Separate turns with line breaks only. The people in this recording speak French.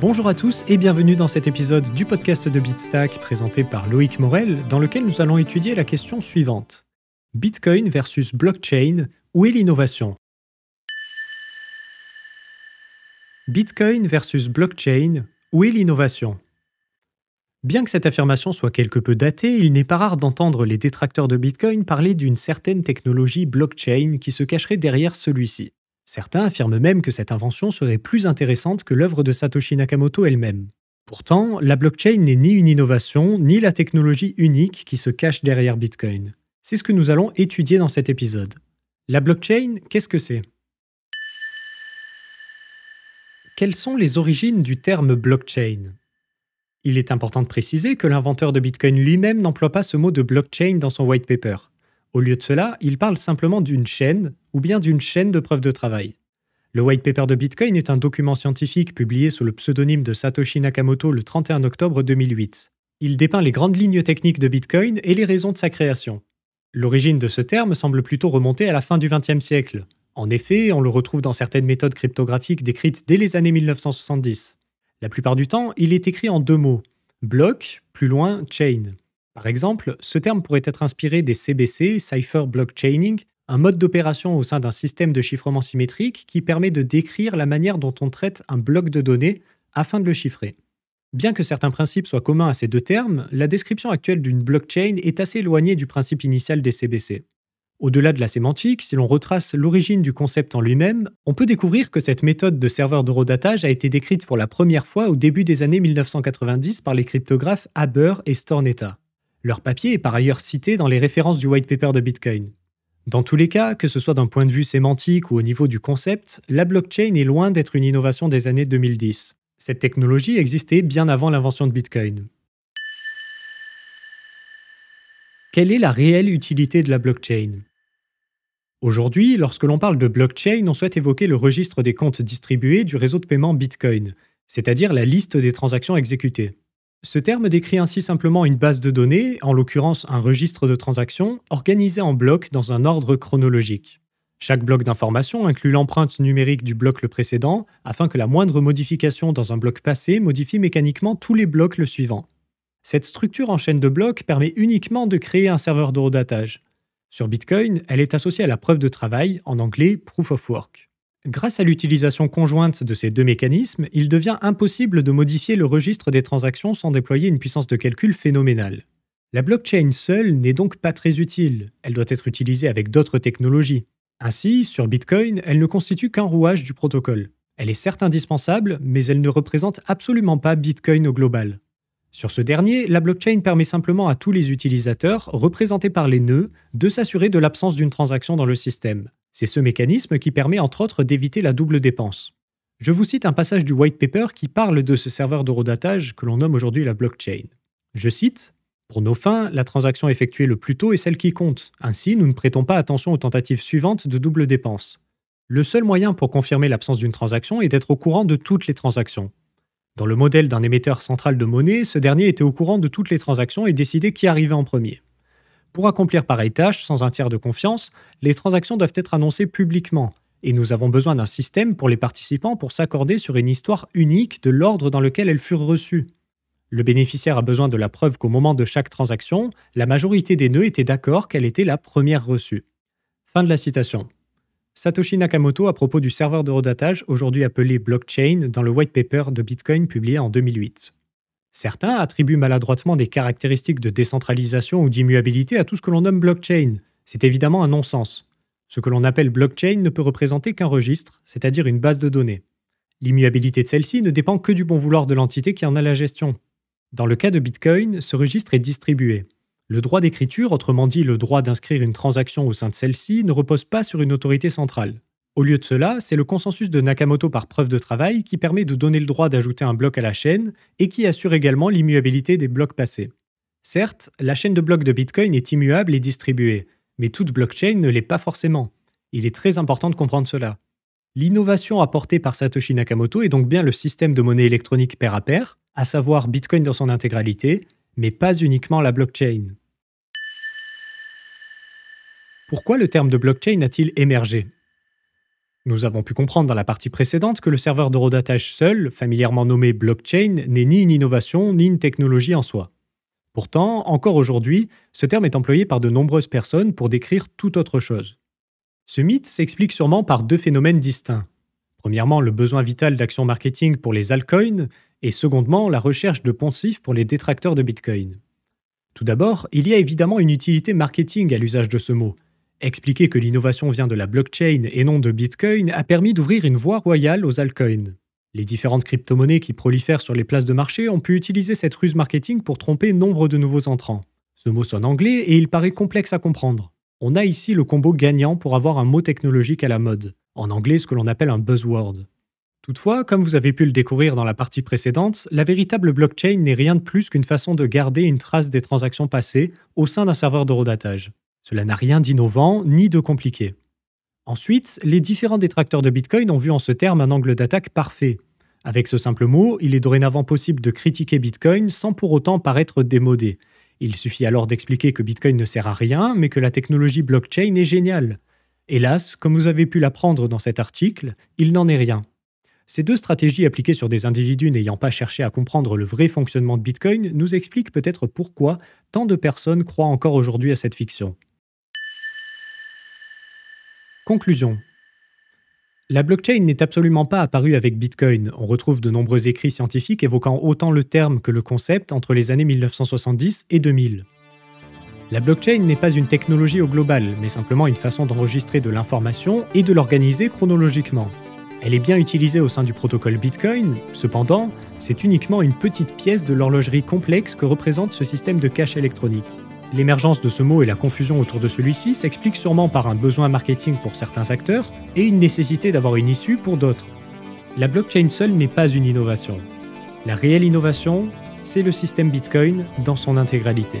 Bonjour à tous et bienvenue dans cet épisode du podcast de Bitstack présenté par Loïc Morel, dans lequel nous allons étudier la question suivante. Bitcoin versus blockchain, où est l'innovation? Bitcoin versus blockchain, où est l'innovation? Bien que cette affirmation soit quelque peu datée, il n'est pas rare d'entendre les détracteurs de Bitcoin parler d'une certaine technologie blockchain qui se cacherait derrière celui-ci. Certains affirment même que cette invention serait plus intéressante que l'œuvre de Satoshi Nakamoto elle-même. Pourtant, la blockchain n'est ni une innovation, ni la technologie unique qui se cache derrière Bitcoin. C'est ce que nous allons étudier dans cet épisode. La blockchain, qu'est-ce que c'est? Quelles sont les origines du terme blockchain? Il est important de préciser que l'inventeur de Bitcoin lui-même n'emploie pas ce mot de blockchain dans son white paper. Au lieu de cela, il parle simplement d'une chaîne ou bien d'une chaîne de preuves de travail. Le white paper de Bitcoin est un document scientifique publié sous le pseudonyme de Satoshi Nakamoto le 31 octobre 2008. Il dépeint les grandes lignes techniques de Bitcoin et les raisons de sa création. L'origine de ce terme semble plutôt remonter à la fin du XXe siècle. En effet, on le retrouve dans certaines méthodes cryptographiques décrites dès les années 1970. La plupart du temps, il est écrit en deux mots block, plus loin chain. Par exemple, ce terme pourrait être inspiré des CBC, Cipher Blockchaining, un mode d'opération au sein d'un système de chiffrement symétrique qui permet de décrire la manière dont on traite un bloc de données afin de le chiffrer. Bien que certains principes soient communs à ces deux termes, la description actuelle d'une blockchain est assez éloignée du principe initial des CBC. Au-delà de la sémantique, si l'on retrace l'origine du concept en lui-même, on peut découvrir que cette méthode de serveur d'horodatage a été décrite pour la première fois au début des années 1990 par les cryptographes Haber et Stornetta. Leur papier est par ailleurs cité dans les références du white paper de Bitcoin. Dans tous les cas, que ce soit d'un point de vue sémantique ou au niveau du concept, la blockchain est loin d'être une innovation des années 2010. Cette technologie existait bien avant l'invention de Bitcoin. Quelle est la réelle utilité de la blockchain? Aujourd'hui, lorsque l'on parle de blockchain, on souhaite évoquer le registre des comptes distribués du réseau de paiement Bitcoin, c'est-à-dire la liste des transactions exécutées. Ce terme décrit ainsi simplement une base de données, en l'occurrence un registre de transactions, organisé en blocs dans un ordre chronologique. Chaque bloc d'information inclut l'empreinte numérique du bloc le précédent, afin que la moindre modification dans un bloc passé modifie mécaniquement tous les blocs le suivant. Cette structure en chaîne de blocs permet uniquement de créer un serveur de redatage. Sur Bitcoin, elle est associée à la preuve de travail, en anglais Proof of Work. Grâce à l'utilisation conjointe de ces deux mécanismes, il devient impossible de modifier le registre des transactions sans déployer une puissance de calcul phénoménale. La blockchain seule n'est donc pas très utile, elle doit être utilisée avec d'autres technologies. Ainsi, sur Bitcoin, elle ne constitue qu'un rouage du protocole. Elle est certes indispensable, mais elle ne représente absolument pas Bitcoin au global. Sur ce dernier, la blockchain permet simplement à tous les utilisateurs, représentés par les nœuds, de s'assurer de l'absence d'une transaction dans le système. C'est ce mécanisme qui permet entre autres d'éviter la double dépense. Je vous cite un passage du white paper qui parle de ce serveur d'horodatage que l'on nomme aujourd'hui la blockchain. Je cite Pour nos fins, la transaction effectuée le plus tôt est celle qui compte. Ainsi, nous ne prêtons pas attention aux tentatives suivantes de double dépense. Le seul moyen pour confirmer l'absence d'une transaction est d'être au courant de toutes les transactions. Dans le modèle d'un émetteur central de monnaie, ce dernier était au courant de toutes les transactions et décidait qui arrivait en premier. Pour accomplir pareille tâche sans un tiers de confiance, les transactions doivent être annoncées publiquement, et nous avons besoin d'un système pour les participants pour s'accorder sur une histoire unique de l'ordre dans lequel elles furent reçues. Le bénéficiaire a besoin de la preuve qu'au moment de chaque transaction, la majorité des nœuds étaient d'accord qu'elle était la première reçue. Fin de la citation. Satoshi Nakamoto à propos du serveur de redatage, aujourd'hui appelé blockchain, dans le white paper de Bitcoin publié en 2008. Certains attribuent maladroitement des caractéristiques de décentralisation ou d'immuabilité à tout ce que l'on nomme blockchain. C'est évidemment un non-sens. Ce que l'on appelle blockchain ne peut représenter qu'un registre, c'est-à-dire une base de données. L'immuabilité de celle-ci ne dépend que du bon vouloir de l'entité qui en a la gestion. Dans le cas de Bitcoin, ce registre est distribué. Le droit d'écriture, autrement dit le droit d'inscrire une transaction au sein de celle-ci, ne repose pas sur une autorité centrale. Au lieu de cela, c'est le consensus de Nakamoto par preuve de travail qui permet de donner le droit d'ajouter un bloc à la chaîne et qui assure également l'immuabilité des blocs passés. Certes, la chaîne de blocs de Bitcoin est immuable et distribuée, mais toute blockchain ne l'est pas forcément. Il est très important de comprendre cela. L'innovation apportée par Satoshi Nakamoto est donc bien le système de monnaie électronique pair à pair, à savoir Bitcoin dans son intégralité, mais pas uniquement la blockchain. Pourquoi le terme de blockchain a-t-il émergé? Nous avons pu comprendre dans la partie précédente que le serveur d'eurodatage seul, familièrement nommé blockchain, n'est ni une innovation ni une technologie en soi. Pourtant, encore aujourd'hui, ce terme est employé par de nombreuses personnes pour décrire toute autre chose. Ce mythe s'explique sûrement par deux phénomènes distincts. Premièrement, le besoin vital d'action marketing pour les altcoins, et secondement, la recherche de poncifs pour les détracteurs de Bitcoin. Tout d'abord, il y a évidemment une utilité marketing à l'usage de ce mot. Expliquer que l'innovation vient de la blockchain et non de Bitcoin a permis d'ouvrir une voie royale aux altcoins. Les différentes crypto-monnaies qui prolifèrent sur les places de marché ont pu utiliser cette ruse marketing pour tromper nombre de nouveaux entrants. Ce mot sonne anglais et il paraît complexe à comprendre. On a ici le combo gagnant pour avoir un mot technologique à la mode, en anglais ce que l'on appelle un buzzword. Toutefois, comme vous avez pu le découvrir dans la partie précédente, la véritable blockchain n'est rien de plus qu'une façon de garder une trace des transactions passées au sein d'un serveur d'eurodatage. Cela n'a rien d'innovant ni de compliqué. Ensuite, les différents détracteurs de Bitcoin ont vu en ce terme un angle d'attaque parfait. Avec ce simple mot, il est dorénavant possible de critiquer Bitcoin sans pour autant paraître démodé, il suffit alors d'expliquer que Bitcoin ne sert à rien, mais que la technologie blockchain est géniale. Hélas, comme vous avez pu l'apprendre dans cet article, il n'en est rien. Ces deux stratégies appliquées sur des individus n'ayant pas cherché à comprendre le vrai fonctionnement de Bitcoin nous expliquent peut-être pourquoi tant de personnes croient encore aujourd'hui à cette fiction. Conclusion. La blockchain n'est absolument pas apparue avec Bitcoin. On retrouve de nombreux écrits scientifiques évoquant autant le terme que le concept entre les années 1970 et 2000. La blockchain n'est pas une technologie au global, mais simplement une façon d'enregistrer de l'information et de l'organiser chronologiquement. Elle est bien utilisée au sein du protocole Bitcoin, cependant, c'est uniquement une petite pièce de l'horlogerie complexe que représente ce système de cache électronique. L'émergence de ce mot et la confusion autour de celui-ci s'expliquent sûrement par un besoin marketing pour certains acteurs et une nécessité d'avoir une issue pour d'autres. La blockchain seule n'est pas une innovation. La réelle innovation, c'est le système Bitcoin dans son intégralité.